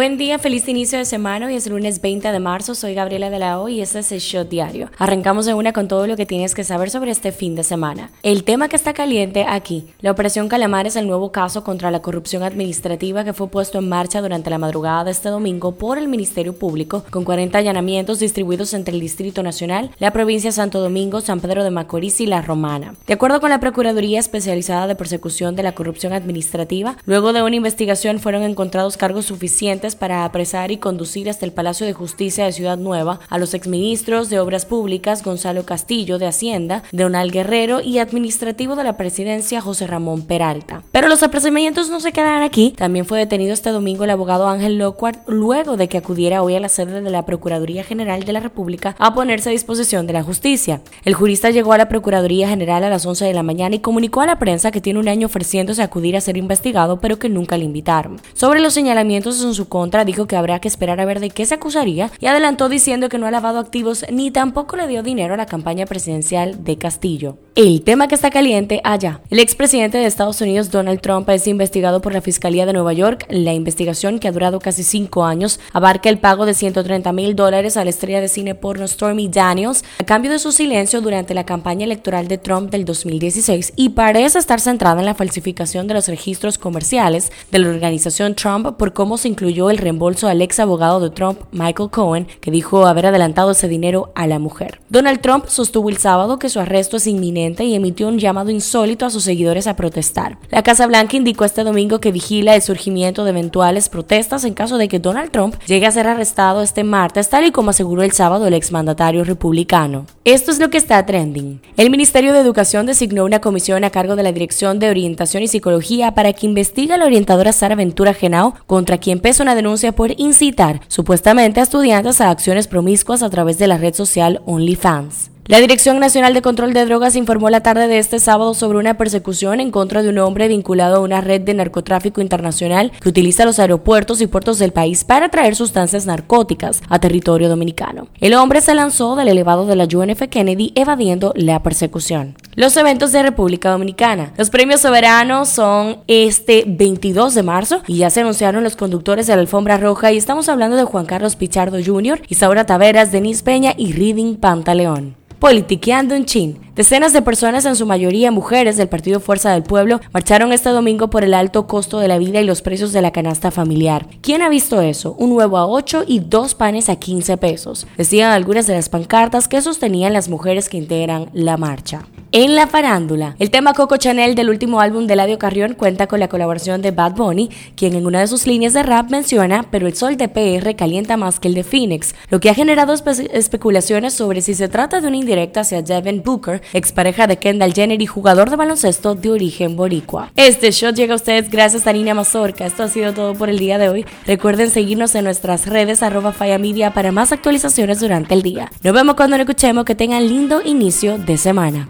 Buen día, feliz inicio de semana. Hoy es lunes 20 de marzo. Soy Gabriela de la O y este es el Shot Diario. Arrancamos de una con todo lo que tienes que saber sobre este fin de semana. El tema que está caliente aquí, la Operación Calamar es el nuevo caso contra la corrupción administrativa que fue puesto en marcha durante la madrugada de este domingo por el Ministerio Público, con 40 allanamientos distribuidos entre el Distrito Nacional, la provincia de Santo Domingo, San Pedro de Macorís y La Romana. De acuerdo con la Procuraduría Especializada de Persecución de la Corrupción Administrativa, luego de una investigación fueron encontrados cargos suficientes para apresar y conducir hasta el Palacio de Justicia de Ciudad Nueva a los exministros de Obras Públicas Gonzalo Castillo de Hacienda, Donald Guerrero y administrativo de la presidencia José Ramón Peralta. Pero los apresamientos no se quedan aquí. También fue detenido este domingo el abogado Ángel Lockhart luego de que acudiera hoy a la sede de la Procuraduría General de la República a ponerse a disposición de la justicia. El jurista llegó a la Procuraduría General a las 11 de la mañana y comunicó a la prensa que tiene un año ofreciéndose a acudir a ser investigado, pero que nunca le invitaron. Sobre los señalamientos en su dijo que habrá que esperar a ver de qué se acusaría y adelantó diciendo que no ha lavado activos ni tampoco le dio dinero a la campaña presidencial de Castillo. El tema que está caliente allá. El expresidente de Estados Unidos, Donald Trump, es investigado por la Fiscalía de Nueva York. La investigación, que ha durado casi cinco años, abarca el pago de 130 mil dólares a la estrella de cine porno Stormy Daniels a cambio de su silencio durante la campaña electoral de Trump del 2016 y parece estar centrada en la falsificación de los registros comerciales de la organización Trump por cómo se incluyó el reembolso al ex abogado de Trump, Michael Cohen, que dijo haber adelantado ese dinero a la mujer. Donald Trump sostuvo el sábado que su arresto es inminente y emitió un llamado insólito a sus seguidores a protestar. La Casa Blanca indicó este domingo que vigila el surgimiento de eventuales protestas en caso de que Donald Trump llegue a ser arrestado este martes, tal y como aseguró el sábado el exmandatario republicano. Esto es lo que está trending. El Ministerio de Educación designó una comisión a cargo de la Dirección de Orientación y Psicología para que investigue a la orientadora Sara Ventura Genao, contra quien pesa una denuncia por incitar supuestamente a estudiantes a acciones promiscuas a través de la red social OnlyFans. La Dirección Nacional de Control de Drogas informó la tarde de este sábado sobre una persecución en contra de un hombre vinculado a una red de narcotráfico internacional que utiliza los aeropuertos y puertos del país para traer sustancias narcóticas a territorio dominicano. El hombre se lanzó del elevado de la UNF Kennedy evadiendo la persecución. Los eventos de República Dominicana. Los premios soberanos son este 22 de marzo y ya se anunciaron los conductores de la alfombra roja y estamos hablando de Juan Carlos Pichardo Jr., Isaura Taveras, Denise Peña y Reading Pantaleón. Politiqueando en Chin. Decenas de personas, en su mayoría mujeres del Partido Fuerza del Pueblo, marcharon este domingo por el alto costo de la vida y los precios de la canasta familiar. ¿Quién ha visto eso? Un huevo a 8 y dos panes a 15 pesos. Decían algunas de las pancartas que sostenían las mujeres que integran la marcha. En la farándula, el tema Coco Chanel del último álbum de Ladio Carrión cuenta con la colaboración de Bad Bunny, quien en una de sus líneas de rap menciona, pero el sol de PR calienta más que el de Phoenix, lo que ha generado especulaciones sobre si se trata de una indirecta hacia Devin Booker, expareja de Kendall Jenner y jugador de baloncesto de origen boricua. Este show llega a ustedes gracias a Nina Mazorca. Esto ha sido todo por el día de hoy. Recuerden seguirnos en nuestras redes arroba Media para más actualizaciones durante el día. Nos vemos cuando lo escuchemos. Que tengan lindo inicio de semana.